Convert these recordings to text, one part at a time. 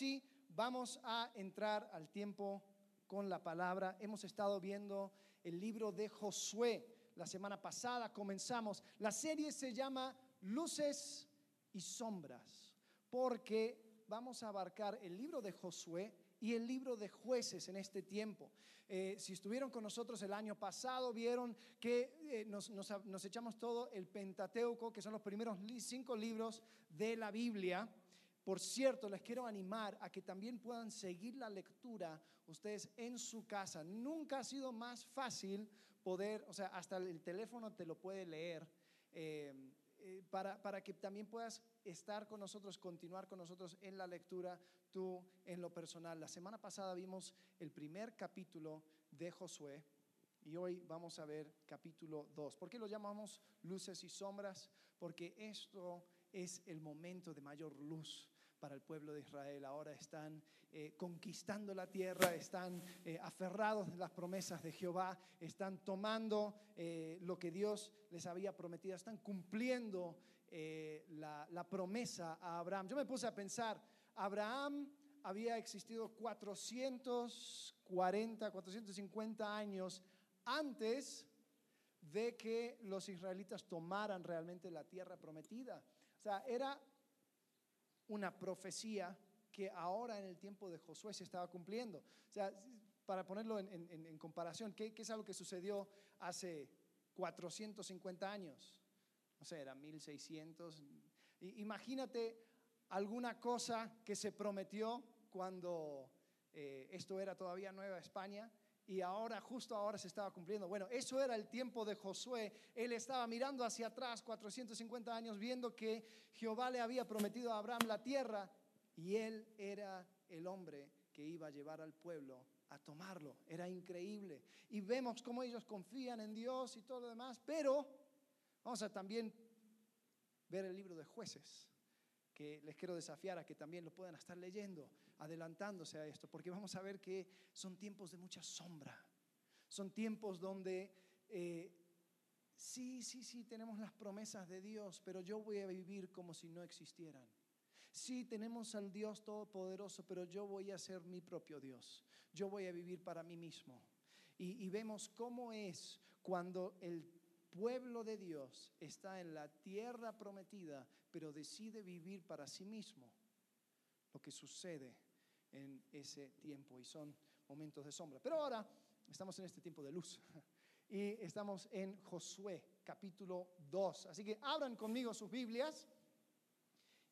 sí, vamos a entrar al tiempo con la palabra. Hemos estado viendo el libro de Josué. La semana pasada comenzamos. La serie se llama Luces y Sombras, porque vamos a abarcar el libro de Josué y el libro de jueces en este tiempo. Eh, si estuvieron con nosotros el año pasado, vieron que eh, nos, nos echamos todo el Pentateuco, que son los primeros cinco libros de la Biblia. Por cierto, les quiero animar a que también puedan seguir la lectura ustedes en su casa. Nunca ha sido más fácil poder, o sea, hasta el teléfono te lo puede leer. Eh, eh, para, para, que también puedas estar con nosotros, continuar con nosotros en la lectura, tú en lo personal. La semana pasada vimos el primer capítulo de Josué y hoy vamos a ver capítulo 2. ¿Por qué lo llamamos luces y sombras? Porque esto es el momento de mayor luz para el pueblo de Israel. Ahora están eh, conquistando la tierra, están eh, aferrados a las promesas de Jehová, están tomando eh, lo que Dios les había prometido, están cumpliendo la, la promesa a Abraham. Yo me puse a pensar, Abraham había existido 440, 450 años antes de que los israelitas tomaran realmente la tierra prometida. O sea, era una profecía que ahora en el tiempo de Josué se estaba cumpliendo. O sea, para ponerlo en, comparación, ¿qué, es algo que sucedió hace 450 años? No sé, era 1600. Imagínate alguna cosa que se prometió cuando eh, esto era todavía Nueva España y ahora, justo ahora se estaba cumpliendo. Bueno, eso era el tiempo de Josué. Él estaba mirando hacia atrás 450 años, viendo que Jehová le había prometido a Abraham la tierra y él era el hombre que iba a llevar al pueblo a tomarlo. Era increíble. Y vemos cómo ellos confían en Dios y todo lo demás, pero vamos a también ver el libro de jueces que les quiero desafiar a que también lo puedan estar leyendo, adelantándose a esto, porque vamos a ver que son tiempos de mucha sombra, son tiempos donde eh, sí, sí, sí, tenemos las promesas de Dios, pero yo voy a vivir como si no existieran. Sí, tenemos al Dios Todopoderoso, pero yo voy a ser mi propio Dios. Yo voy a vivir para mí mismo. Y, y vemos cómo es cuando el pueblo de Dios está en la tierra prometida, pero decide vivir para sí mismo, lo que sucede en ese tiempo y son momentos de sombra. Pero ahora estamos en este tiempo de luz y estamos en Josué capítulo 2. Así que abran conmigo sus Biblias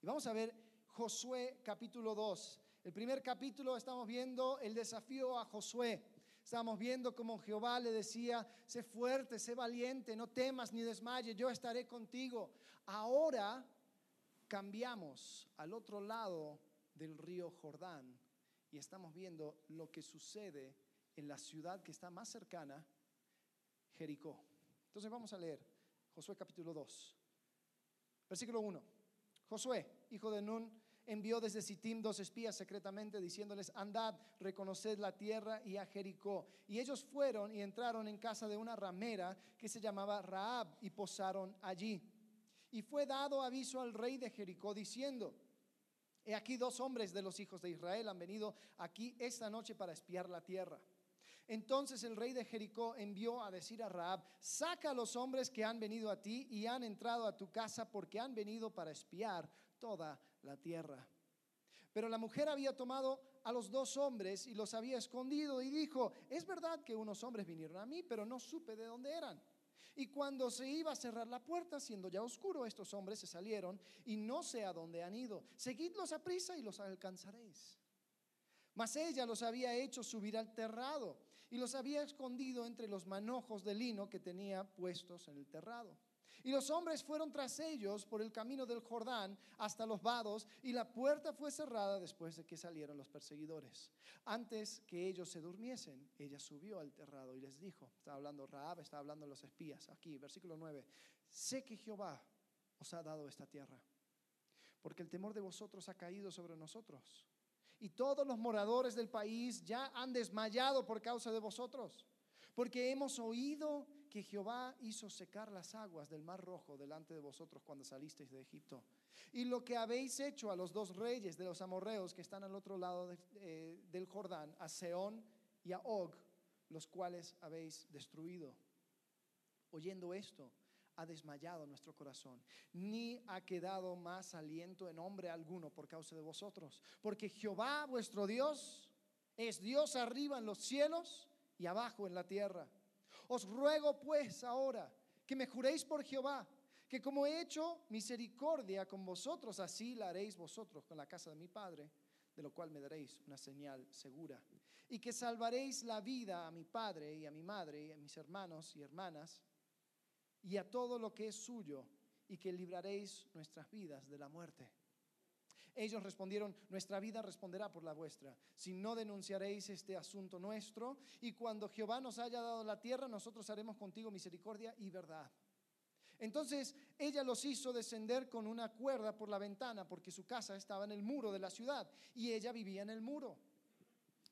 y vamos a ver Josué capítulo 2. El primer capítulo estamos viendo el desafío a Josué. Estamos viendo como Jehová le decía, sé fuerte, sé valiente, no temas ni desmayes, yo estaré contigo. Ahora cambiamos al otro lado del río Jordán y estamos viendo lo que sucede en la ciudad que está más cercana, Jericó. Entonces vamos a leer Josué capítulo 2, versículo 1. Josué, hijo de Nun, envió desde Sittim dos espías secretamente diciéndoles, andad, reconoced la tierra y a Jericó. Y ellos fueron y entraron en casa de una ramera que se llamaba Raab y posaron allí. Y fue dado aviso al rey de Jericó diciendo, he aquí dos hombres de los hijos de Israel han venido aquí esta noche para espiar la tierra. Entonces el rey de Jericó envió a decir a Raab, saca a los hombres que han venido a ti y han entrado a tu casa porque han venido para espiar toda la tierra. Pero la mujer había tomado a los dos hombres y los había escondido y dijo, es verdad que unos hombres vinieron a mí, pero no supe de dónde eran. Y cuando se iba a cerrar la puerta, siendo ya oscuro, estos hombres se salieron y no sé a dónde han ido. Seguidlos a prisa y los alcanzaréis. Mas ella los había hecho subir al terrado y los había escondido entre los manojos de lino que tenía puestos en el terrado. Y los hombres fueron tras ellos por el camino del Jordán hasta los vados, y la puerta fue cerrada después de que salieron los perseguidores. Antes que ellos se durmiesen, ella subió al terrado y les dijo, está hablando Raab, está hablando los espías, aquí, versículo 9, sé que Jehová os ha dado esta tierra, porque el temor de vosotros ha caído sobre nosotros y todos los moradores del país ya han desmayado por causa de vosotros, porque hemos oído que Jehová hizo secar las aguas del mar rojo delante de vosotros cuando salisteis de Egipto. Y lo que habéis hecho a los dos reyes de los amorreos que están al otro lado eh, del Jordán, a Seón y a Og, los cuales habéis destruido. Oyendo esto, ha desmayado nuestro corazón, ni ha quedado más aliento en hombre alguno por causa de vosotros. Porque Jehová vuestro Dios es Dios arriba en los cielos y abajo en la tierra. Os ruego pues ahora que me juréis por Jehová, que como he hecho misericordia con vosotros, así la haréis vosotros con la casa de mi Padre, de lo cual me daréis una señal segura. Y que salvaréis la vida a mi Padre y a mi madre y a mis hermanos y hermanas y a todo lo que es suyo, y que libraréis nuestras vidas de la muerte. Ellos respondieron, nuestra vida responderá por la vuestra, si no denunciaréis este asunto nuestro, y cuando Jehová nos haya dado la tierra, nosotros haremos contigo misericordia y verdad. Entonces ella los hizo descender con una cuerda por la ventana, porque su casa estaba en el muro de la ciudad, y ella vivía en el muro.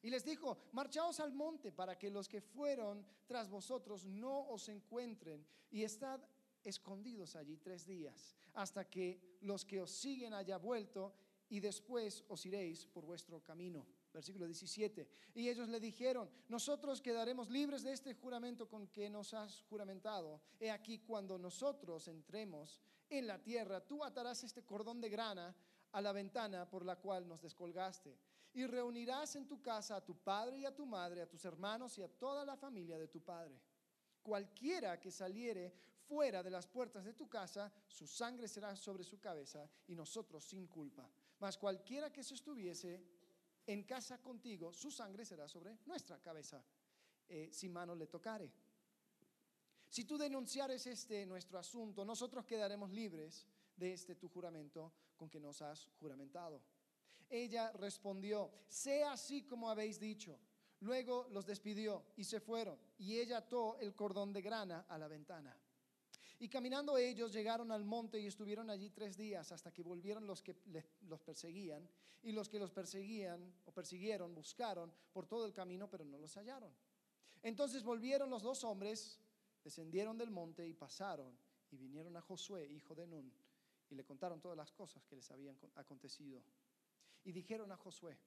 Y les dijo, marchaos al monte para que los que fueron tras vosotros no os encuentren y estad escondidos allí tres días, hasta que los que os siguen haya vuelto y después os iréis por vuestro camino. Versículo 17. Y ellos le dijeron, nosotros quedaremos libres de este juramento con que nos has juramentado. He aquí cuando nosotros entremos en la tierra, tú atarás este cordón de grana a la ventana por la cual nos descolgaste y reunirás en tu casa a tu padre y a tu madre, a tus hermanos y a toda la familia de tu padre. Cualquiera que saliere fuera de las puertas de tu casa, su sangre será sobre su cabeza y nosotros sin culpa. Mas cualquiera que se estuviese en casa contigo, su sangre será sobre nuestra cabeza, eh, si mano le tocare. Si tú denunciares este nuestro asunto, nosotros quedaremos libres de este tu juramento con que nos has juramentado. Ella respondió, sea así como habéis dicho. Luego los despidió y se fueron, y ella ató el cordón de grana a la ventana. Y caminando ellos llegaron al monte y estuvieron allí tres días hasta que volvieron los que los perseguían, y los que los perseguían o persiguieron buscaron por todo el camino, pero no los hallaron. Entonces volvieron los dos hombres, descendieron del monte y pasaron, y vinieron a Josué, hijo de Nun, y le contaron todas las cosas que les habían acontecido. Y dijeron a Josué,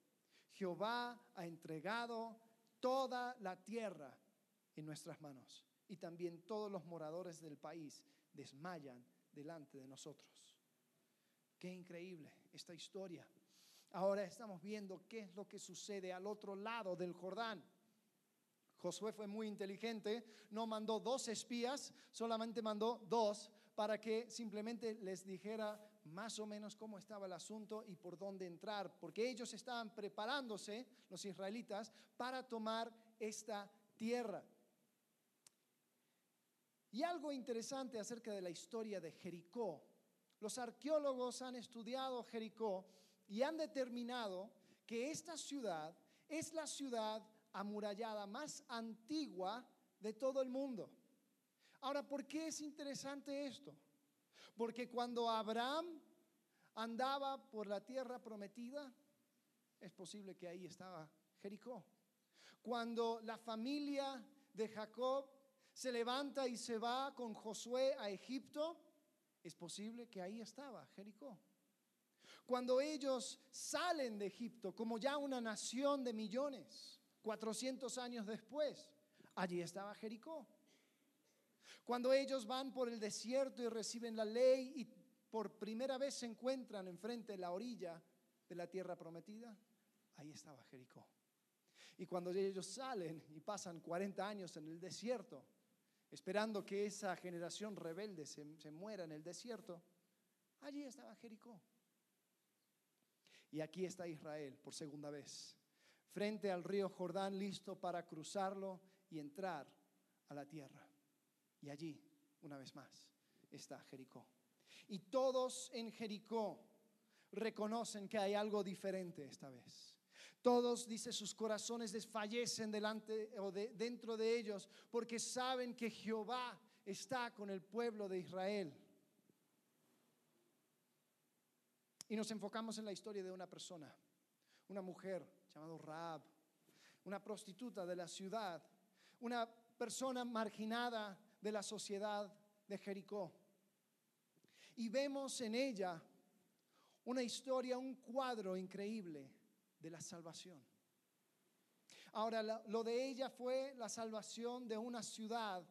Jehová ha entregado toda la tierra en nuestras manos y también todos los moradores del país desmayan delante de nosotros. Qué increíble esta historia. Ahora estamos viendo qué es lo que sucede al otro lado del Jordán. Josué fue muy inteligente, no mandó dos espías, solamente mandó dos para que simplemente les dijera más o menos cómo estaba el asunto y por dónde entrar, porque ellos estaban preparándose, los israelitas, para tomar esta tierra. Y algo interesante acerca de la historia de Jericó. Los arqueólogos han estudiado Jericó y han determinado que esta ciudad es la ciudad amurallada más antigua de todo el mundo. Ahora, ¿por qué es interesante esto? Porque cuando Abraham andaba por la tierra prometida, es posible que ahí estaba Jericó. Cuando la familia de Jacob se levanta y se va con Josué a Egipto, es posible que ahí estaba Jericó. Cuando ellos salen de Egipto como ya una nación de millones, 400 años después, allí estaba Jericó. Cuando ellos van por el desierto y reciben la ley y por primera vez se encuentran enfrente de la orilla de la tierra prometida, ahí estaba Jericó. Y cuando ellos salen y pasan 40 años en el desierto, esperando que esa generación rebelde se, se muera en el desierto, allí estaba Jericó. Y aquí está Israel por segunda vez, frente al río Jordán, listo para cruzarlo y entrar a la tierra. Y allí, una vez más, está Jericó. Y todos en Jericó reconocen que hay algo diferente esta vez. Todos, dice, sus corazones desfallecen delante o dentro de ellos porque saben que Jehová está con el pueblo de Israel. Y nos enfocamos en la historia de una persona, una mujer llamada Raab, una prostituta de la ciudad, una persona marginada de la sociedad de Jericó. Y vemos en ella una historia, un cuadro increíble de la salvación. Ahora, lo de ella fue la salvación de una ciudad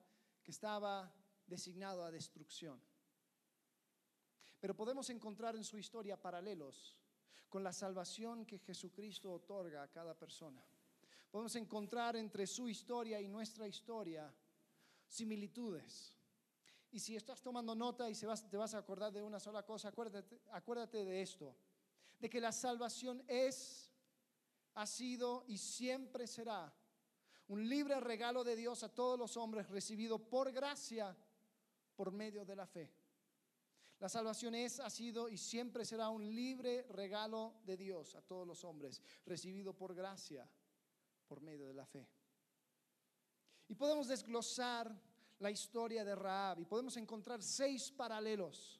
que estaba designado a destrucción. Pero podemos encontrar en su historia paralelos con la salvación que Jesucristo otorga a cada persona. Podemos encontrar entre su historia y nuestra historia similitudes. Y si estás tomando nota y se te vas a acordar de una sola cosa, acuérdate, acuérdate de esto, de que la salvación es, ha sido y siempre será un libre regalo de Dios a todos los hombres recibido por gracia por medio de la fe. La salvación es, ha sido y siempre será un libre regalo de Dios a todos los hombres, recibido por gracia por medio de la fe. Y podemos desglosar la historia de Raab y podemos encontrar seis paralelos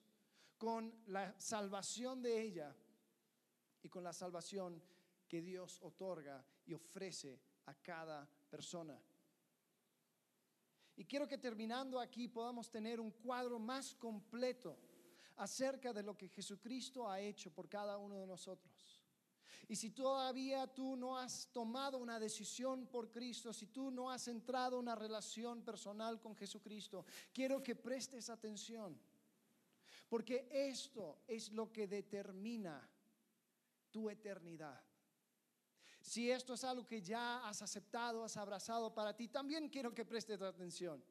con la salvación de ella y con la salvación que Dios otorga y ofrece a cada persona. Y quiero que terminando aquí podamos tener un cuadro más completo acerca de lo que Jesucristo ha hecho por cada uno de nosotros. Y si todavía tú no has tomado una decisión por Cristo, si tú no has entrado en una relación personal con Jesucristo, quiero que prestes atención. Porque esto es lo que determina tu eternidad. Si esto es algo que ya has aceptado, has abrazado para ti, también quiero que prestes atención.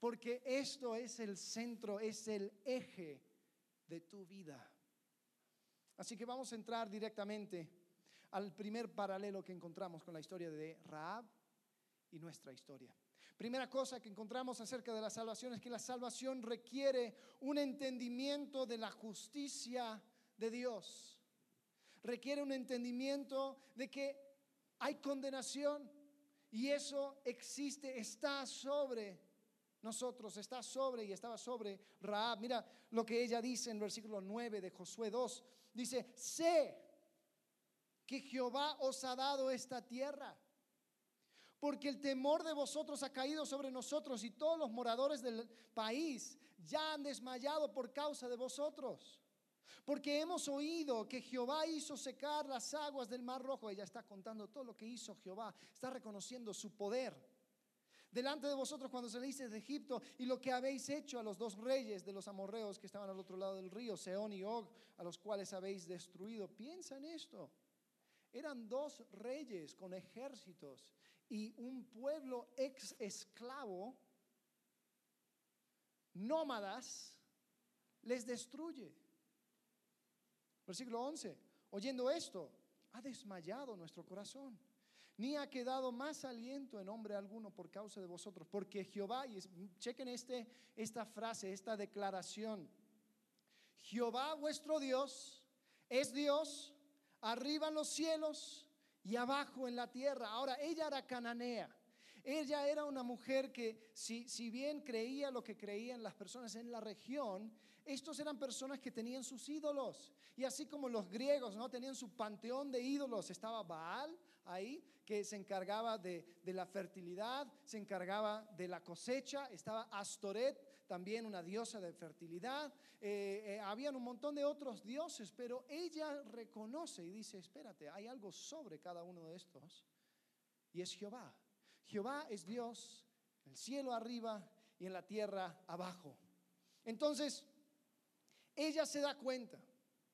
Porque esto es el centro, es el eje de tu vida. Así que vamos a entrar directamente al primer paralelo que encontramos con la historia de Raab y nuestra historia. Primera cosa que encontramos acerca de la salvación es que la salvación requiere un entendimiento de la justicia de Dios. Requiere un entendimiento de que hay condenación y eso existe, está sobre nosotros, está sobre y estaba sobre Raab. Mira lo que ella dice en versículo 9 de Josué 2. Dice, sé que Jehová os ha dado esta tierra, porque el temor de vosotros ha caído sobre nosotros y todos los moradores del país ya han desmayado por causa de vosotros. Porque hemos oído que Jehová hizo secar las aguas del mar rojo. Ella está contando todo lo que hizo Jehová. Está reconociendo su poder delante de vosotros cuando saliste de Egipto y lo que habéis hecho a los dos reyes de los amorreos que estaban al otro lado del río, Seón y Og, a los cuales habéis destruido. Piensa en esto. Eran dos reyes con ejércitos y un pueblo ex esclavo, nómadas, les destruye. Versículo 11. Oyendo esto, ha desmayado nuestro corazón ni ha quedado más aliento en hombre alguno por causa de vosotros, porque Jehová, y chequen este, esta frase, esta declaración, Jehová vuestro Dios es Dios arriba en los cielos y abajo en la tierra. Ahora, ella era cananea. Ella era una mujer que, si, si bien creía lo que creían las personas en la región, estos eran personas que tenían sus ídolos. Y así como los griegos no tenían su panteón de ídolos, estaba Baal ahí, que se encargaba de, la fertilidad, se encargaba de la cosecha, estaba Astoret, también una diosa de fertilidad. Eh, eh, habían un montón de otros dioses, pero ella reconoce y dice, espérate, hay algo sobre cada uno de estos. Y es Jehová. Jehová es Dios, el cielo arriba y en la tierra abajo. Entonces, ella se da cuenta.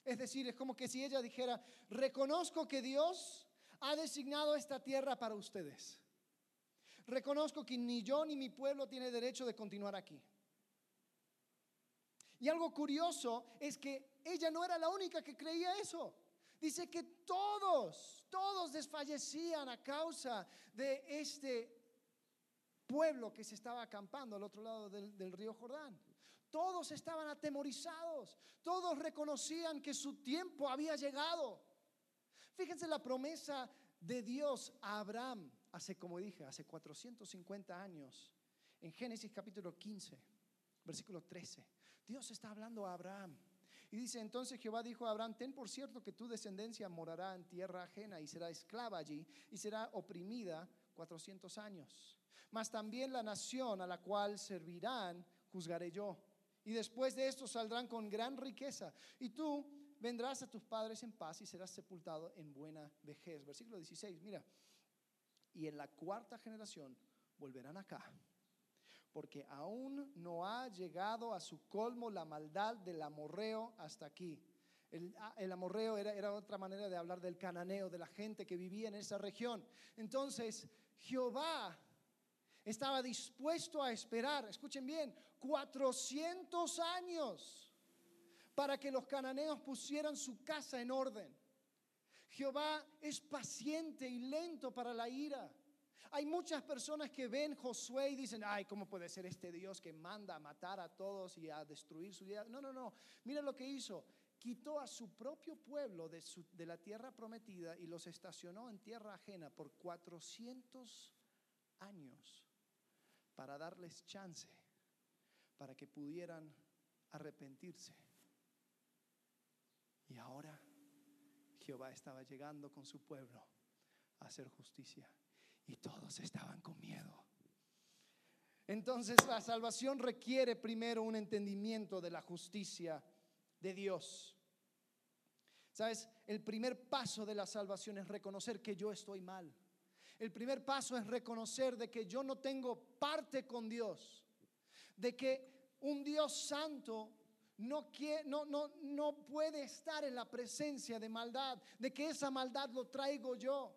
Es decir, es como que si ella dijera, reconozco que Dios ha designado esta tierra para ustedes. Reconozco que ni yo ni mi pueblo tiene derecho de continuar aquí. Y algo curioso es que ella no era la única que creía eso. Dice que todos, todos desfallecían a causa de este pueblo que se estaba acampando al otro lado del, del río Jordán. Todos estaban atemorizados, todos reconocían que su tiempo había llegado. Fíjense la promesa de Dios a Abraham hace, como dije, hace 450 años, en Génesis capítulo 15, versículo 13. Dios está hablando a Abraham Y dice, entonces Jehová dijo a Abraham, ten por cierto que tu descendencia morará en tierra ajena y será esclava allí y será oprimida cuatrocientos años. Mas también la nación a la cual servirán juzgaré yo. Y después de esto saldrán con gran riqueza. Y tú vendrás a tus padres en paz y serás sepultado en buena vejez. Versículo 16, mira. Y en la cuarta generación volverán acá porque aún no ha llegado a su colmo la maldad del amorreo hasta aquí. El, ah, amorreo era, era, otra manera de hablar del cananeo, de la gente que vivía en esa región. Entonces, Jehová estaba dispuesto a esperar, escuchen bien, 400 años para que los cananeos pusieran su casa en orden. Jehová es paciente y lento para la ira. Hay muchas personas que ven Josué y dicen, ay, ¿cómo puede ser este Dios que manda a matar a todos y a destruir su vida? No, no, no. Mira lo que hizo. Quitó a su propio pueblo de, de la tierra prometida y los estacionó en tierra ajena por 400 años para darles chance, para que pudieran arrepentirse. Y ahora Jehová estaba llegando con su pueblo a hacer justicia y todos estaban con miedo. Entonces la salvación requiere primero un entendimiento de la justicia de Dios. ¿Sabes? El primer paso de la salvación es reconocer que yo estoy mal. El primer paso es reconocer de que yo no tengo parte con Dios. De que un Dios santo no, no, no, no puede estar en la presencia de maldad. De que esa maldad lo traigo yo.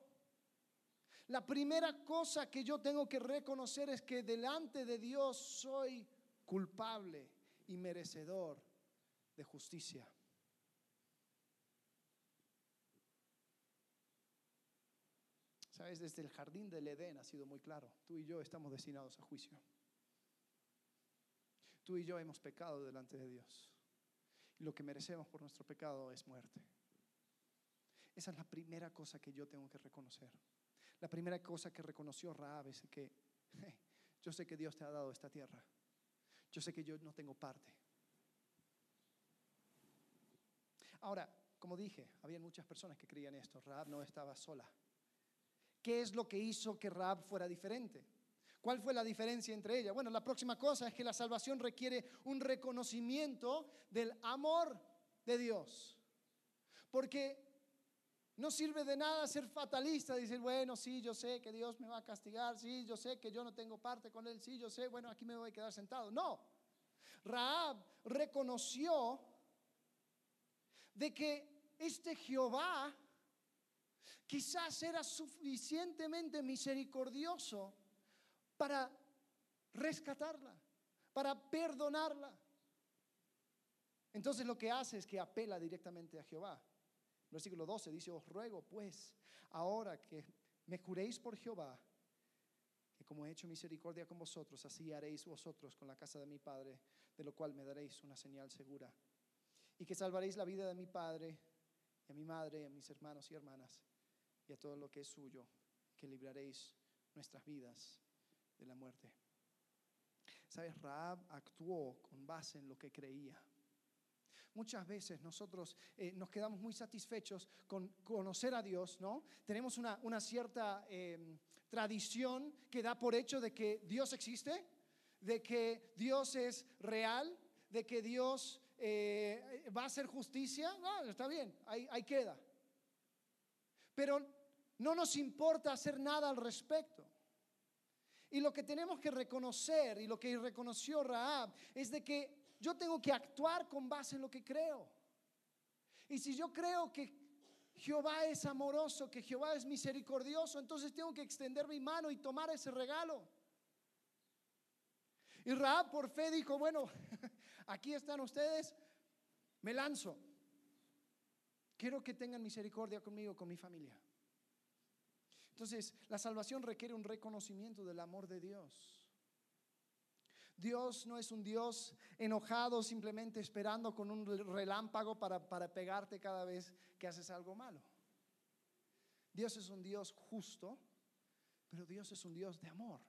La primera cosa que yo tengo que reconocer es que delante de Dios soy culpable y merecedor de justicia. Sabes, desde el jardín del Edén ha sido muy claro. Tú y yo estamos destinados a juicio. Tú y yo hemos pecado delante de Dios. Y lo que merecemos por nuestro pecado es muerte. Esa es la primera cosa que yo tengo que reconocer. La primera cosa que reconoció Raab es que yo sé que Dios te ha dado esta tierra. Yo sé que yo no tengo parte. Ahora, como dije, había muchas personas que creían esto. Raab no estaba sola. ¿Qué es lo que hizo que Raab fuera diferente? ¿Cuál fue la diferencia entre ellas? Bueno, la próxima cosa es que la salvación requiere un reconocimiento del amor de Dios. Porque no sirve de nada ser fatalista, decir, bueno, sí, yo sé que Dios me va a castigar, sí, yo sé que yo no tengo parte con Él, sí, yo sé, bueno, aquí me voy a quedar sentado. No, Raab reconoció de que este Jehová quizás era suficientemente misericordioso para rescatarla, para perdonarla. Entonces lo que hace es que apela directamente a Jehová. Versículo 12 dice, os ruego pues, ahora que me juréis por Jehová, que como he hecho misericordia con vosotros, así haréis vosotros con la casa de mi Padre, de lo cual me daréis una señal segura. Y que salvaréis la vida de mi Padre, y a mi madre, y a mis hermanos y hermanas, y a todo lo que es suyo, que libraréis nuestras vidas de la muerte. ¿Sabes? Raab actuó con base en lo que creía. Muchas veces nosotros eh, nos quedamos muy satisfechos con conocer a Dios, ¿no? Tenemos una, cierta em, tradición que da por hecho de que Dios existe, de que Dios es real, de que Dios eh, va a hacer justicia. Está bien, ahí, ahí queda. Pero no nos importa hacer nada al respecto. Y lo que tenemos que reconocer y lo que reconoció Raab es de que yo tengo que actuar con base en lo que creo. Y si yo creo que Jehová es amoroso, que Jehová es misericordioso, entonces tengo que extender mi mano y tomar ese regalo. Y Raab por fe dijo, bueno, aquí están ustedes, me lanzo. Quiero que tengan misericordia conmigo, con mi familia. Entonces, la salvación requiere un reconocimiento del amor de Dios. Dios no es un Dios enojado simplemente esperando con un relámpago para, para pegarte cada vez que haces algo malo. Dios es un Dios justo, pero Dios es un Dios de amor.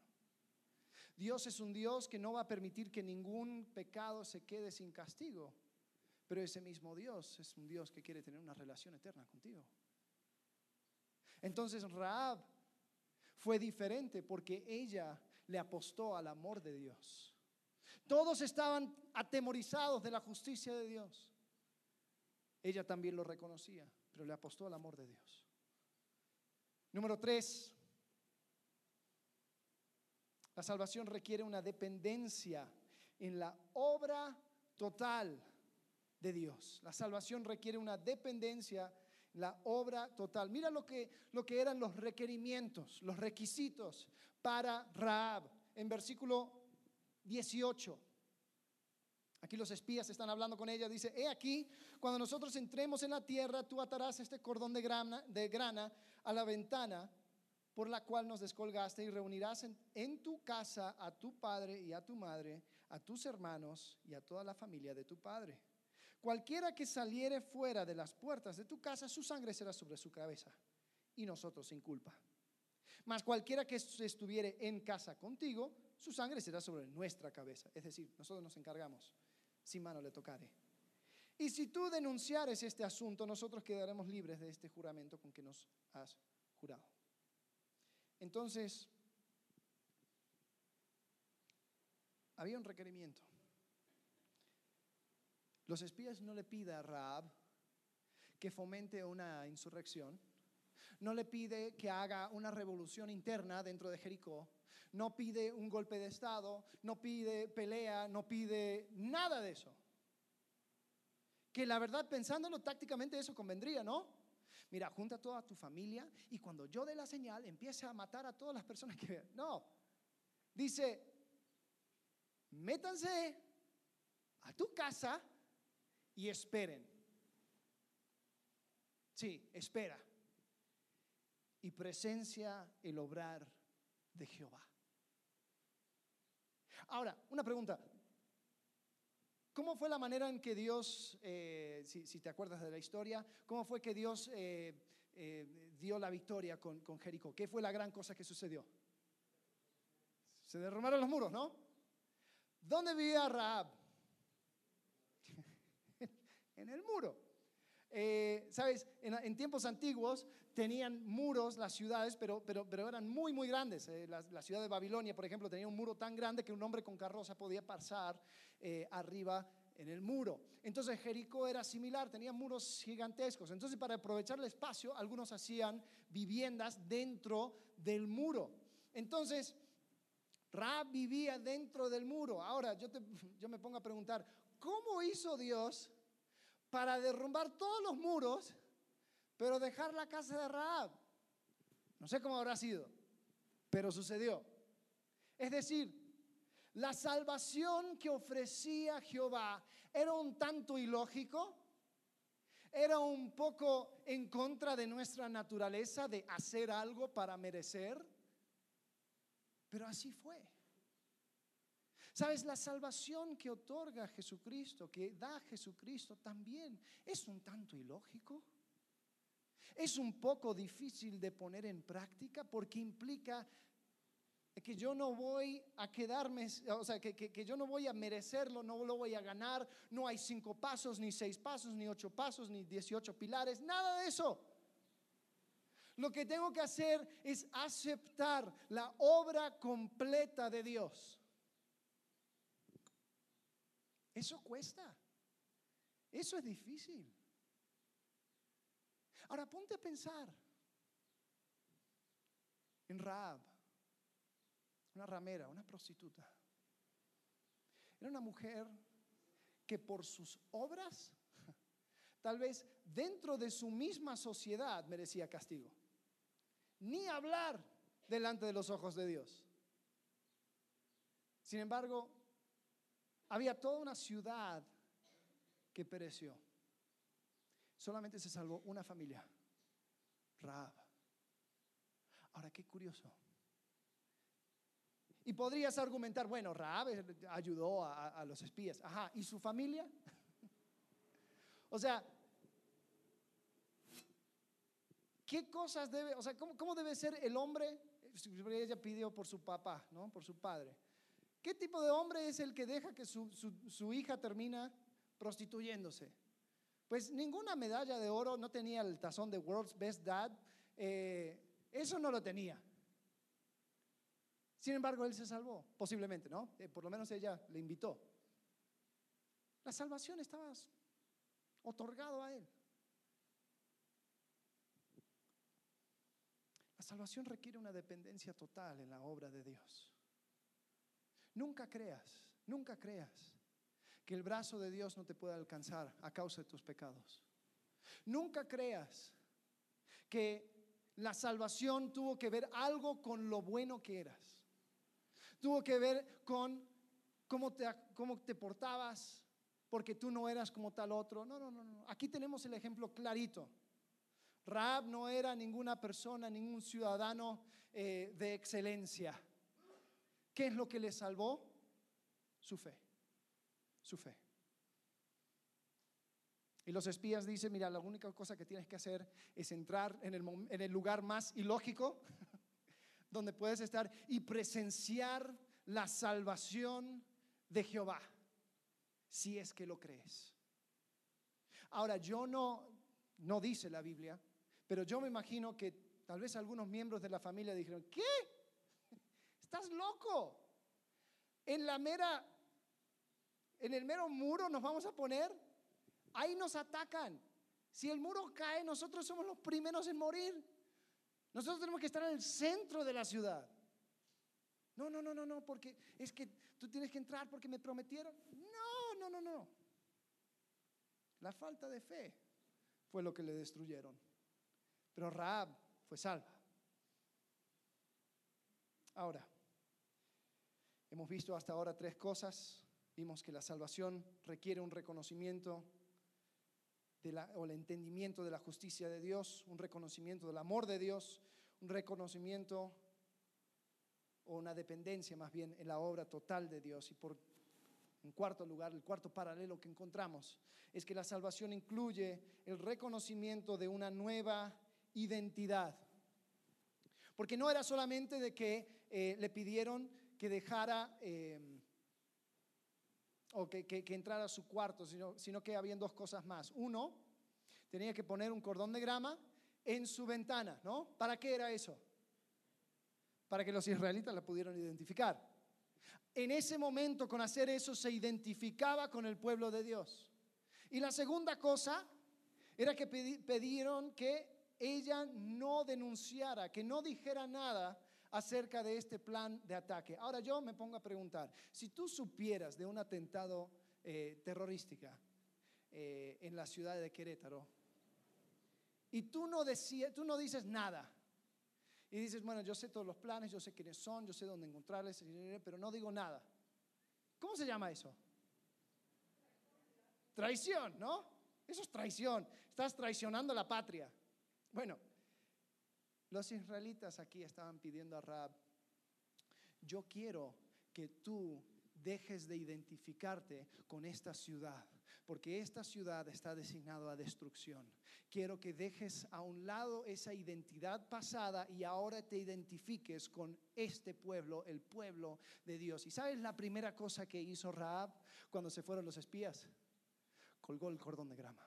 Dios es un Dios que no va a permitir que ningún pecado se quede sin castigo, Pero ese mismo Dios es un Dios que quiere tener una relación eterna contigo. Entonces Raab fue diferente porque ella le apostó al amor de Dios. Todos estaban atemorizados de la justicia de Dios. Ella también lo reconocía, pero le apostó al amor de Dios. Número tres, la salvación requiere una dependencia en la obra total de Dios. La salvación requiere una dependencia en la obra total. Mira lo que, lo que eran los requerimientos, los requisitos para Raab en versículo 18. Aquí los espías están hablando con ella. Dice, he aquí, cuando nosotros entremos en la tierra, tú atarás este cordón de grana, de grana a la ventana por la cual nos descolgaste y reunirás en, tu casa a tu padre y a tu madre, a tus hermanos y a toda la familia de tu padre. Cualquiera que saliere fuera de las puertas de tu casa, su sangre será sobre su cabeza y nosotros sin culpa. Mas cualquiera que estuviere en casa contigo, su sangre será sobre nuestra cabeza. Es decir, nosotros nos encargamos, sin mano le tocare. Y si tú denunciares este asunto, nosotros quedaremos libres de este juramento con que nos has jurado. Entonces, había un requerimiento. Los espías no le piden a Raab que fomente una insurrección, no le pide que haga una revolución interna dentro de Jericó, no pide un golpe de Estado, no pide pelea, no pide nada de eso. Que la verdad, pensándolo tácticamente, eso convendría, ¿no? mira, junta toda tu familia y cuando yo dé la señal empiece a matar a todas las personas que vean. No, dice, métanse a tu casa y esperen. Sí, espera. Y presencia el obrar de Jehová. Ahora, una pregunta. ¿Cómo fue la manera en que Dios, eh, si, te acuerdas de la historia, cómo fue que Dios eh, eh, dio la victoria con, Jericó? ¿Qué fue la gran cosa que sucedió? Se derrumbaron los muros, ¿no? ¿Dónde vivía Raab? En el muro. Sabes, en, tiempos antiguos tenían muros las ciudades, pero, pero, pero eran muy, muy grandes. la, ciudad de Babilonia, por ejemplo, tenía un muro tan grande que un hombre con carroza podía pasar eh, arriba en el muro. Entonces Jericó era similar, tenía muros gigantescos. Entonces para aprovechar el espacio, algunos hacían viviendas dentro del muro. Entonces, Raab vivía dentro del muro. Ahora yo, yo me pongo a preguntar, ¿cómo hizo Dios para derrumbar todos los muros, pero dejar la casa de Raab? No sé cómo habrá sido, pero sucedió. Es decir, la salvación que ofrecía Jehová era un tanto ilógico, era un poco en contra de nuestra naturaleza de hacer algo para merecer, pero así fue. Sabes, la salvación que otorga Jesucristo, que da Jesucristo también es un tanto ilógico. Es un poco difícil de poner en práctica porque implica que yo no voy a quedarme, o sea, que, que, yo no voy a merecerlo, no lo voy a ganar, no hay cinco pasos, ni seis pasos, ni ocho pasos, ni dieciocho pilares, nada de eso. Lo que tengo que hacer es aceptar la obra completa de Dios. Eso cuesta. Eso es difícil. Ahora ponte a pensar en Raab una ramera, una prostituta. Era una mujer que por sus obras, tal vez dentro de su misma sociedad, merecía castigo. Ni hablar delante de los ojos de Dios. Sin embargo, había toda una ciudad que pereció. Solamente se salvó una familia, Raab. Ahora, qué curioso. Y podrías argumentar, bueno, Raab ayudó a, los espías. Ajá, ¿y su familia? o sea, ¿qué cosas debe, o sea, ¿cómo, debe ser el hombre? Ella pidió por su papá, ¿no? Por su padre. ¿Qué tipo de hombre es el que deja que su, hija termina prostituyéndose. Pues ninguna medalla de oro, no tenía el tazón de World's Best Dad, eh, eso no lo tenía. Sin embargo, él se salvó, posiblemente, ¿no? Eh, por lo menos ella le invitó. La salvación estaba otorgado a él. La salvación requiere una dependencia total en la obra de Dios. Nunca creas, nunca creas que el brazo de Dios no te pueda alcanzar a causa de tus pecados. Nunca creas que la salvación tuvo que ver algo con lo bueno que eras. Tuvo que ver con cómo te, cómo te portabas, porque tú no eras como tal otro. No, no, no, no. Aquí tenemos el ejemplo clarito. Raab no era ninguna persona, ningún ciudadano eh, de excelencia. ¿Qué es lo que le salvó? Su fe su fe. Y los espías dicen, mira, la única cosa que tienes que hacer es entrar en el, en el lugar más ilógico donde puedes estar y presenciar la salvación de Jehová, si es que lo crees. Ahora, yo no, no dice la Biblia, pero yo me imagino que tal vez algunos miembros de la familia dijeron, ¿qué? ¿Estás loco? En la mera en el mero muro nos vamos a poner, ahí nos atacan. Si el muro cae, nosotros somos los primeros en morir. Nosotros tenemos que estar en el centro de la ciudad. No, no, no, no, no, porque es que tú tienes que entrar porque me prometieron. No, no, no, no. La falta de fe fue lo que le destruyeron. Pero Raab fue salva. Ahora, hemos visto hasta ahora tres cosas Vimos que la salvación requiere un reconocimiento o el entendimiento de la justicia de Dios, un reconocimiento del amor de Dios, un reconocimiento o una dependencia más bien en la obra total de Dios. Y por en cuarto lugar, el cuarto paralelo que encontramos es que la salvación incluye el reconocimiento de una nueva identidad. Porque no era solamente de que eh, le pidieron que dejara eh, o que, que, entrara a su cuarto, sino, sino que habían dos cosas más. Uno, tenía que poner un cordón de grama en su ventana, ¿no? ¿Para qué era eso? Para que los israelitas la pudieran identificar. En ese momento, con hacer eso, se identificaba con el pueblo de Dios. Y la segunda cosa era que pidieron que ella no denunciara, que no dijera nada acerca de este plan de ataque. Ahora yo me pongo a preguntar, si tú supieras de un atentado eh, terrorística eh, en la ciudad de Querétaro y tú no, decías, tú no dices nada, y dices, bueno, yo sé todos los planes, yo sé quiénes son, yo sé dónde encontrarles, pero no digo nada. ¿Cómo se llama eso? Traición, ¿no? Eso es traición. Estás traicionando a la patria. Bueno, los israelitas aquí estaban pidiendo a Rab, yo quiero que tú dejes de identificarte con esta ciudad, porque esta ciudad está designada a destrucción. Quiero que dejes a un lado esa identidad pasada y ahora te identifiques con este pueblo, el pueblo de Dios. ¿Y sabes la primera cosa que hizo Raab cuando se fueron los espías? Colgó el cordón de grama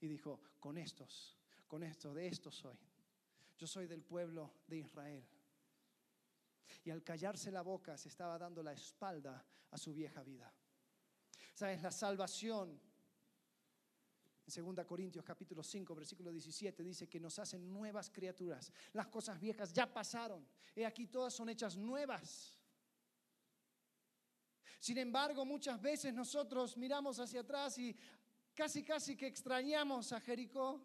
y dijo, con estos, con esto, de estos soy, yo soy del pueblo de Israel. Y al callarse la boca se estaba dando la espalda a su vieja vida. ¿Sabes? La salvación en 2 Corintios capítulo 5, versículo 17 dice que nos hacen nuevas criaturas. Las cosas viejas ya pasaron. Y aquí todas son hechas nuevas. Sin embargo, muchas veces nosotros miramos hacia atrás y casi casi que extrañamos a Jericó.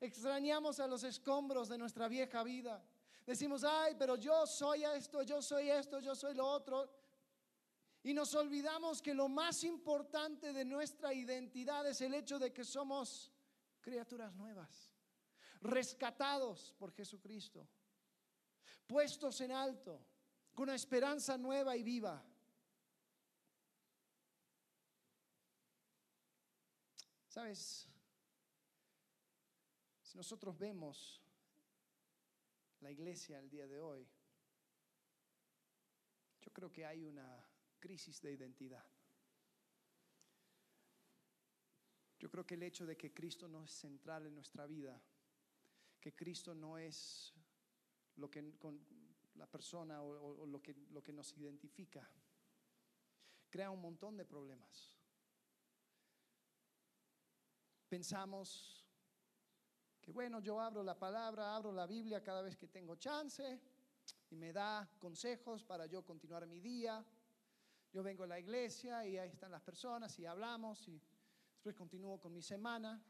Extrañamos a los escombros de nuestra vieja vida. Decimos, ay, pero yo soy esto, yo soy esto, yo soy lo otro. Y nos olvidamos que lo más importante de nuestra identidad es el hecho de que somos criaturas nuevas, rescatados por Jesucristo, puestos en alto, con una esperanza nueva y viva. ¿Sabes? Si nosotros vemos la iglesia el día de hoy, yo creo que hay una crisis de identidad. Yo creo que el hecho de que Cristo no es central en nuestra vida, que Cristo no es lo que con la persona o, lo, que, lo que nos identifica, crea un montón de problemas. Pensamos que bueno, yo abro la palabra, abro la Biblia cada vez que tengo chance y me da consejos para yo continuar mi día. Yo vengo a la iglesia y ahí están las personas y hablamos y después continúo con mi semana.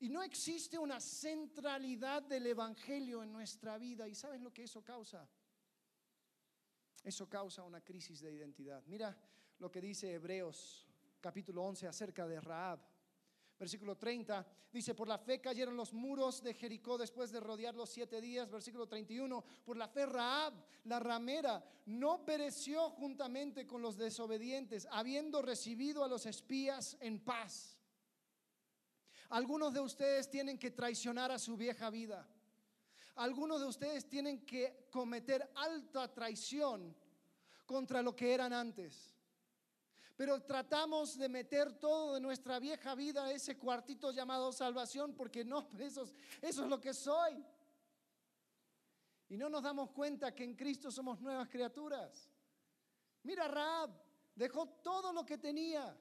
Y no existe una centralidad del Evangelio en nuestra vida. ¿Y saben lo que eso causa? Eso causa una crisis de identidad. Mira lo que dice Hebreos capítulo 11 acerca de Raab. Versículo 30 dice, por la fe cayeron los muros de Jericó después de rodear los siete días. Versículo 31, por la fe Raab, la ramera, no pereció juntamente con los desobedientes, habiendo recibido a los espías en paz. Algunos de ustedes tienen que traicionar a su vieja vida. Algunos de ustedes tienen que cometer alta traición contra lo que eran antes. Pero tratamos de meter todo de nuestra vieja vida a ese cuartito llamado salvación porque no, eso, eso es lo que soy. Y no nos damos cuenta que en Cristo somos nuevas criaturas. Mira, Raab dejó todo lo que tenía.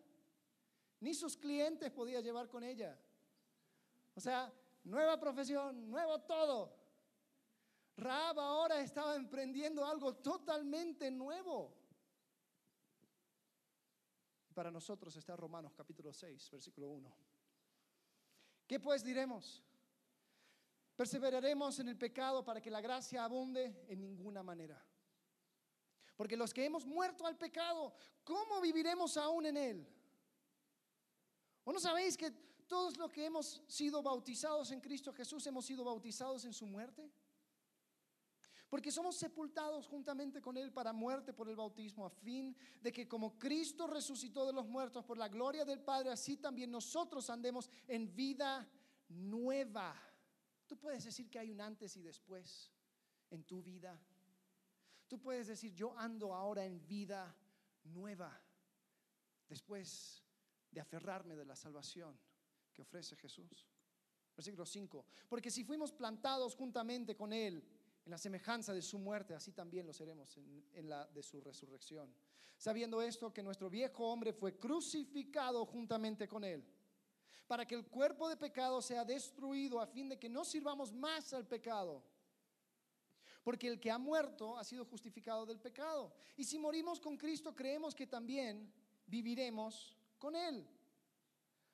Ni sus clientes podía llevar con ella. O sea, nueva profesión, nuevo todo. Raab ahora estaba emprendiendo algo totalmente nuevo. Para nosotros está Romanos capítulo 6, versículo 1. ¿Qué pues diremos? ¿Perseveraremos en el pecado para que la gracia abunde? En ninguna manera. Porque los que hemos muerto al pecado, ¿cómo viviremos aún en él? ¿O no sabéis que todos los que hemos sido bautizados en Cristo Jesús hemos sido bautizados en su muerte? Porque somos sepultados juntamente con Él para muerte por el bautismo, a fin de que como Cristo resucitó de los muertos por la gloria del Padre, así también nosotros andemos en vida nueva. Tú puedes decir que hay un antes y después en tu vida. Tú puedes decir, yo ando ahora en vida nueva, después de aferrarme de la salvación que ofrece Jesús. Versículo 5. Porque si fuimos plantados juntamente con Él en la semejanza de su muerte, así también lo seremos en, la de su resurrección. Sabiendo esto, que nuestro viejo hombre fue crucificado juntamente con Él, para que el cuerpo de pecado sea destruido a fin de que no sirvamos más al pecado. Porque el que ha muerto ha sido justificado del pecado. Y si morimos con Cristo, creemos que también viviremos con Él.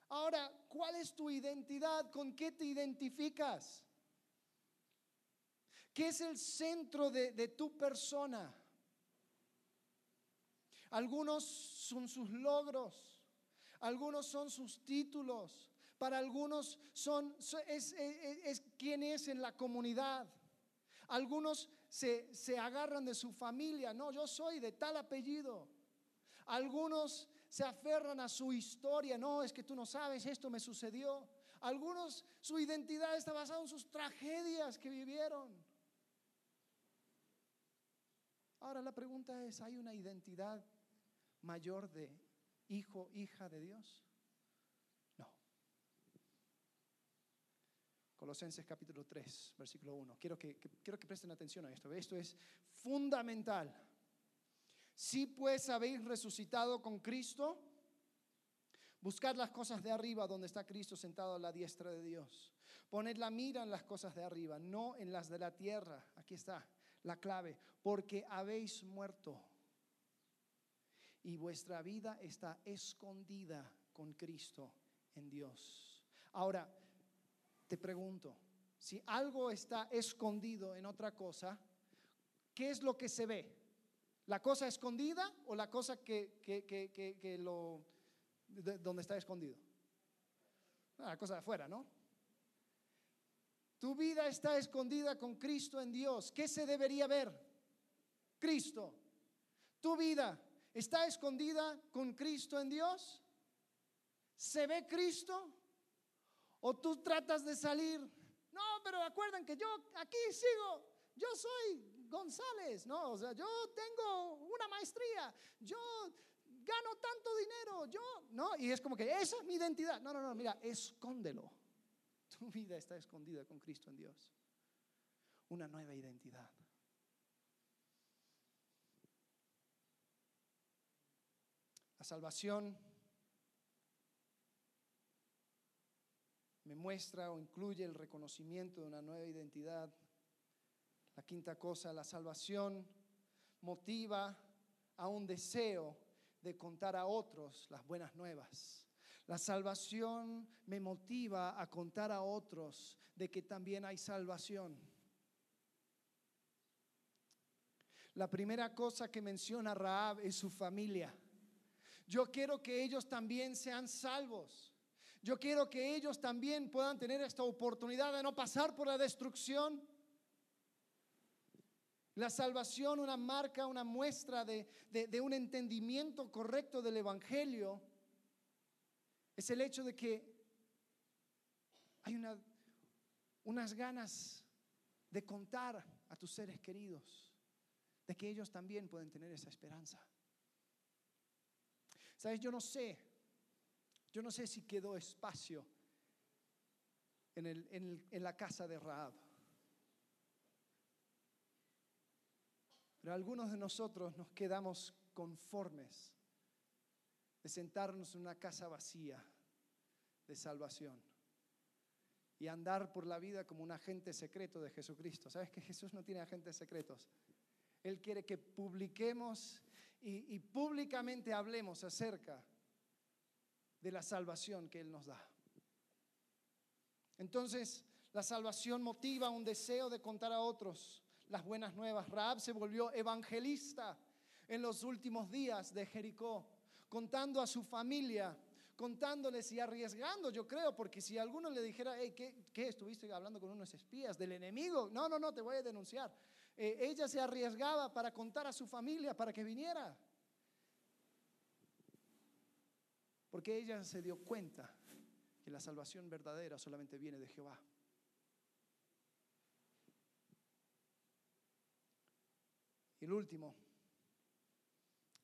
Ahora, ¿cuál es tu identidad? ¿Con qué te identificas? ¿Qué es el centro de, tu persona? Algunos son sus logros, algunos son sus títulos, para algunos son, es, es, quién es en la comunidad. Algunos se, se agarran de su familia, no, yo soy de tal apellido. Algunos se aferran a su historia. No, es que tú no sabes, esto me sucedió. Algunos, su identidad está basada en sus tragedias que vivieron. Ahora la pregunta es, ¿hay una identidad mayor de hijo, hija de Dios? No. Colosenses capítulo 3, versículo 1. Quiero que, quiero que presten atención a esto. Esto es fundamental. Si pues habéis resucitado con Cristo, buscad las cosas de arriba donde está Cristo sentado a la diestra de Dios. Poned la mira en las cosas de arriba, no en las de la tierra. Aquí está la clave, porque habéis muerto y vuestra vida está escondida con Cristo en Dios. Ahora, te pregunto, si algo está escondido en otra cosa, ¿qué es lo que se ve? ¿La cosa escondida o la cosa que, que, lo, donde está escondido? Ah, la cosa de afuera, ¿no? Tu vida está escondida con Cristo en Dios. ¿Qué se debería ver? Cristo. Tu vida está escondida con Cristo en Dios. ¿Se ve Cristo? ¿O tú tratas de salir? No, pero acuerdan que yo aquí sigo. Yo soy González, ¿no? O sea, yo tengo una maestría, yo gano tanto dinero, yo, ¿no? Y es como que esa es mi identidad. No, no, no, mira, escóndelo. Tu vida está escondida con Cristo en Dios. Una nueva identidad. La salvación me muestra o incluye el reconocimiento de una nueva identidad. La quinta cosa, la salvación motiva a un deseo de contar a otros las buenas nuevas. La salvación me motiva a contar a otros de que también hay salvación. La primera cosa que menciona Raab es su familia. Yo quiero que ellos también sean salvos. Yo quiero que ellos también puedan tener esta oportunidad de no pasar por la destrucción. La salvación, una marca, una muestra de, un entendimiento correcto del Evangelio, es el hecho de que hay unas ganas de contar a tus seres queridos, de que ellos también pueden tener esa esperanza. Sabes, yo no sé, yo no sé si quedó espacio en, la casa de Raab. Pero algunos de nosotros nos quedamos conformes de sentarnos en una casa vacía de salvación y andar por la vida como un agente secreto de Jesucristo. ¿Sabes que Jesús no tiene agentes secretos? Él quiere que publiquemos y, públicamente hablemos acerca de la salvación que Él nos da. Entonces, la salvación motiva un deseo de contar a otros las buenas nuevas. Raab se volvió evangelista en los últimos días de Jericó, contando a su familia, contándoles y arriesgando, yo creo, porque si alguno le dijera, hey, ¿qué, estuviste hablando con unos espías del enemigo? No, no, no, te voy a denunciar. Eh, ella se arriesgaba para contar a su familia, para que viniera. Porque ella se dio cuenta que la salvación verdadera solamente viene de Jehová. Y el último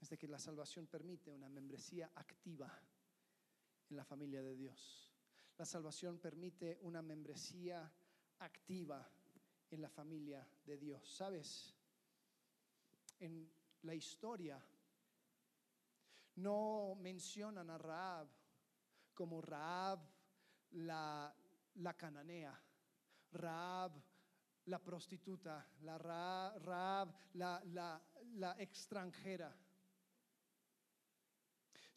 de que la salvación permite una membresía activa en la familia de Dios. La salvación permite una membresía activa en la familia de Dios. ¿Sabes? En la historia no mencionan a Raab como Raab la, la cananea, Raab la prostituta, la Raab, la, la, la extranjera,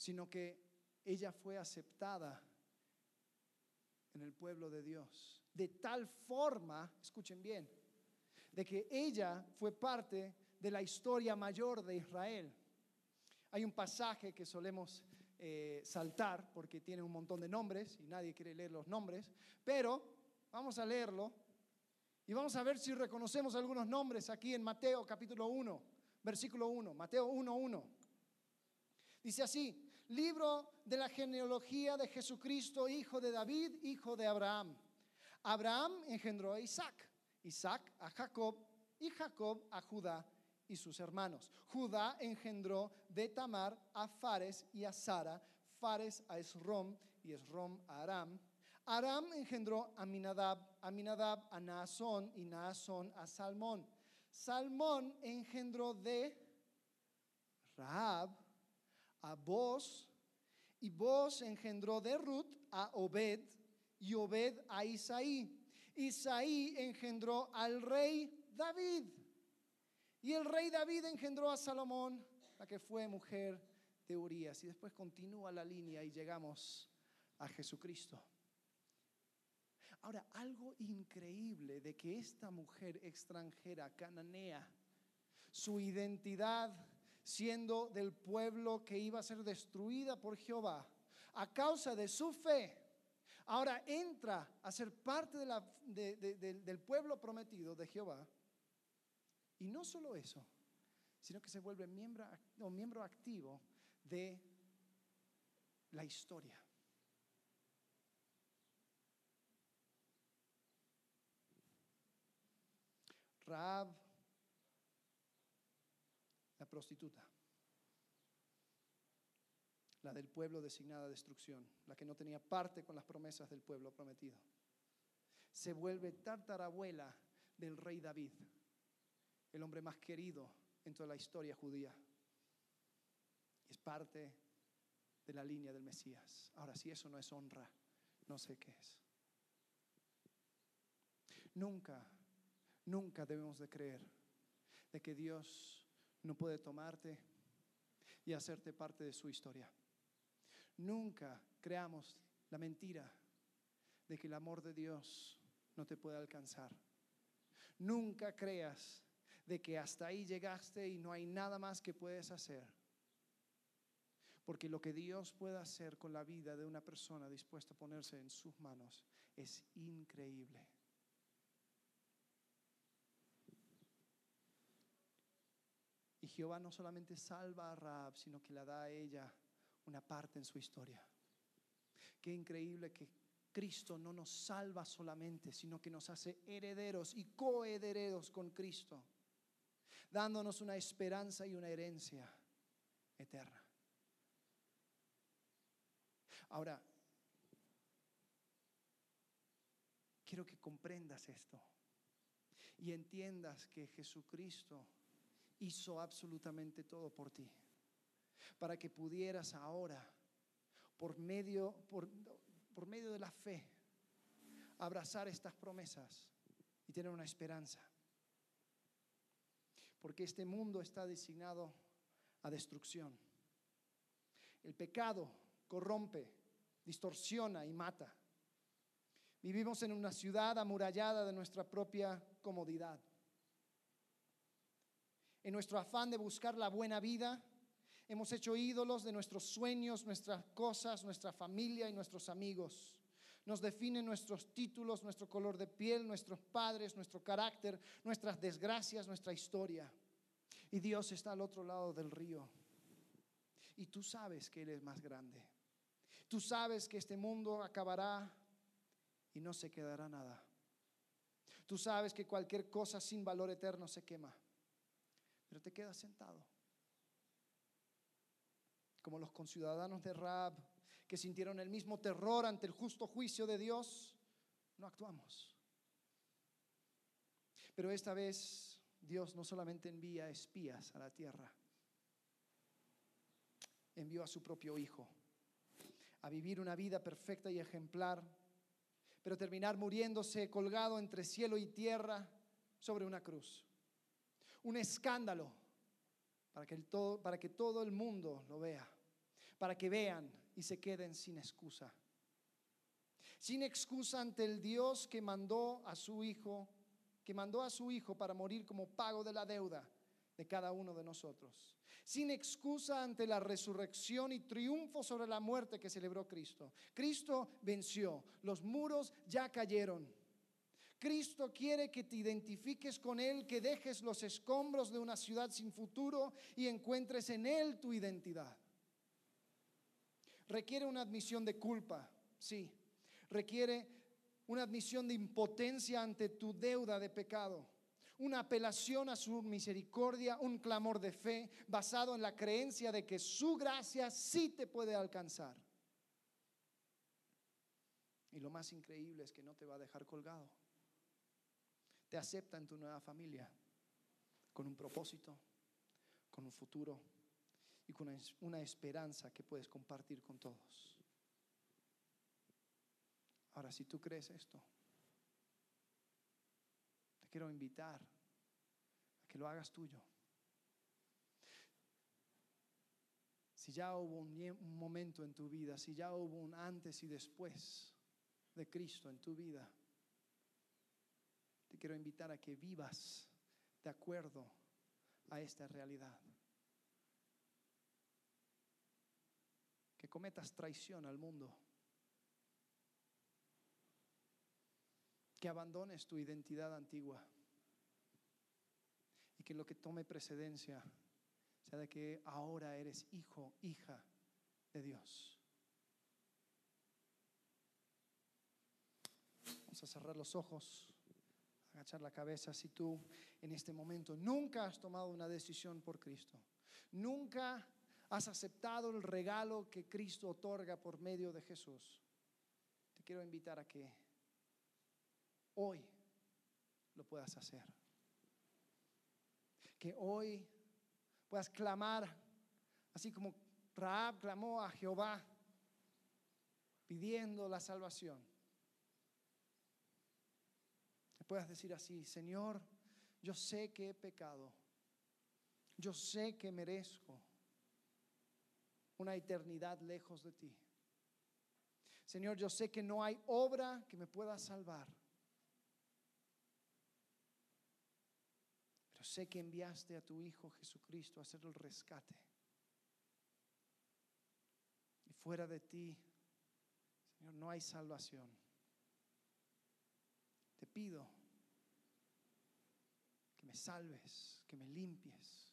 sino que ella fue aceptada en el pueblo de Dios. De tal forma, escuchen bien, de que ella fue parte de la historia mayor de Israel. Hay un pasaje que solemos eh, saltar porque tiene un montón de nombres y nadie quiere leer los nombres, pero vamos a leerlo y vamos a ver si reconocemos algunos nombres aquí en Mateo capítulo 1, versículo 1, Mateo 1, 1. Dice así, libro de la genealogía de Jesucristo, hijo de David, hijo de Abraham. Abraham engendró a Isaac, Isaac a Jacob y Jacob a Judá y sus hermanos. Judá engendró de Tamar a Fares y a Sara, Fares a Esrom y Esrom a Aram Aram engendró a Minadab, a Minadab a Naasón y Naasón a Salmón. Salmón engendró de Rahab a Boz y Boz engendró de Ruth a Obed y Obed a Isaí. Isaí engendró al rey David. Y el rey David engendró a Salomón, la que fue mujer de Urias. Y después continúa la línea y llegamos a Jesucristo. Ahora, algo increíble de que esta mujer extranjera, cananea, su identidad siendo del pueblo que iba a ser destruida por Jehová, a causa de su fe, ahora entra a ser parte del pueblo prometido de Jehová. Y no solo eso, sino que se vuelve miembro, miembro activo de la historia. Prostituta. la del pueblo designada a destrucción, la que no tenía parte con las promesas del pueblo prometido. Se vuelve tartarabuela del rey David, el hombre más querido en toda la historia judía. Es parte de la línea del Mesías. Ahora, si eso no es honra, no sé qué es. Nunca, nunca debemos de creer de que Dios no puede tomarte y hacerte parte de su historia. Nunca creamos la mentira de que el amor de Dios no te puede alcanzar. Nunca creas de que hasta ahí llegaste y no hay nada más que puedes hacer. Porque lo que Dios puede hacer con la vida de una persona dispuesta a ponerse en sus manos es increíble. Y Jehová no solamente salva a Raab, sino que le da a ella una parte en su historia. Qué increíble que Cristo no nos salva solamente, sino que nos hace herederos y coherederos con Cristo, dándonos una esperanza y una herencia eterna. Ahora, quiero que comprendas esto y entiendas que Jesucristo hizo absolutamente todo por ti, para que pudieras ahora, por medio, por, por medio de la fe, abrazar estas promesas y tener una esperanza. Porque este mundo está designado a destrucción. El pecado corrompe, distorsiona y mata. Vivimos en una ciudad amurallada de nuestra propia comodidad. En nuestro afán de buscar la buena vida, hemos hecho ídolos de nuestros sueños, nuestras cosas, nuestra familia y nuestros amigos. Nos definen nuestros títulos, nuestro color de piel, nuestros padres, nuestro carácter, nuestras desgracias, nuestra historia. Y Dios está al otro lado del río. Y tú sabes que Él es más grande. Tú sabes que este mundo acabará y no se quedará nada. Tú sabes que cualquier cosa sin valor eterno se quema pero te quedas sentado. Como los conciudadanos de Rab que sintieron el mismo terror ante el justo juicio de Dios, no actuamos. Pero esta vez Dios no solamente envía espías a la tierra, envió a su propio Hijo a vivir una vida perfecta y ejemplar, pero terminar muriéndose colgado entre cielo y tierra sobre una cruz un escándalo para que, todo, para que todo el mundo lo vea, para que vean y se queden sin excusa. Sin excusa ante el Dios que mandó a su Hijo, que mandó a su Hijo para morir como pago de la deuda de cada uno de nosotros. Sin excusa ante la resurrección y triunfo sobre la muerte que celebró Cristo. Cristo venció, los muros ya cayeron. Cristo quiere que te identifiques con Él, que dejes los escombros de una ciudad sin futuro y encuentres en Él tu identidad. Requiere una admisión de culpa, sí. Requiere una admisión de impotencia ante tu deuda de pecado. Una apelación a su misericordia, un clamor de fe basado en la creencia de que su gracia sí te puede alcanzar. Y lo más increíble es que no te va a dejar colgado te acepta en tu nueva familia con un propósito, con un futuro y con una esperanza que puedes compartir con todos. Ahora, si tú crees esto, te quiero invitar a que lo hagas tuyo. Si ya hubo un, momento en tu vida, si ya hubo un antes y después de Cristo en tu vida, te quiero invitar a que vivas de acuerdo a esta realidad. Que cometas traición al mundo. Que abandones tu identidad antigua. Y que lo que tome precedencia sea de que ahora eres hijo, hija de Dios. Vamos a cerrar los ojos agachar la cabeza si tú en este momento nunca has tomado una decisión por Cristo. Nunca has aceptado el regalo que Cristo otorga por medio de Jesús, te quiero invitar a que hoy lo puedas hacer. Que hoy puedas clamar, así como Raab clamó a Jehová pidiendo la salvación. Puedas decir así, Señor, yo sé que he pecado. Yo sé que merezco una eternidad lejos de ti. Señor, yo sé que no hay obra que me pueda salvar. Pero sé que enviaste a tu Hijo Jesucristo a hacer el rescate. Y fuera de ti, Señor, no hay salvación. Te pido que me salves, que me limpies,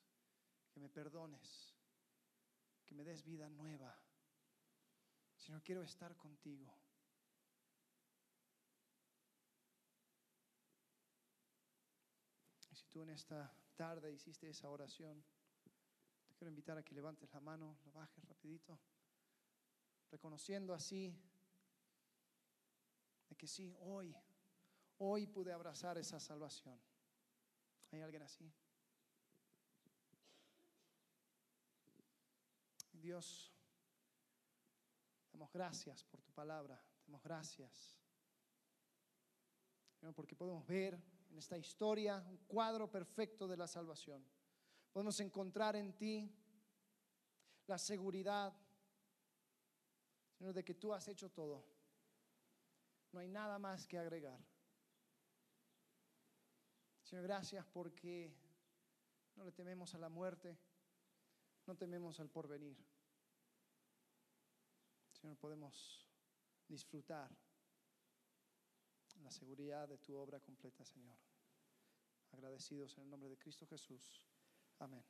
que me perdones, que me des vida nueva. Señor, quiero estar contigo. Y si tú en esta tarde hiciste esa oración, te quiero invitar a que levantes la mano, lo bajes rapidito, reconociendo así de que sí, hoy, hoy pude abrazar esa salvación. ¿Hay alguien así? Dios, damos gracias por tu palabra, damos gracias. Porque podemos ver en esta historia un cuadro perfecto de la salvación. Podemos encontrar en ti la seguridad, Señor, de que tú has hecho todo. No hay nada más que agregar. Señor, gracias porque no le tememos a la muerte, no tememos al porvenir. Señor, podemos disfrutar la seguridad de tu obra completa, Señor. Agradecidos en el nombre de Cristo Jesús. Amén.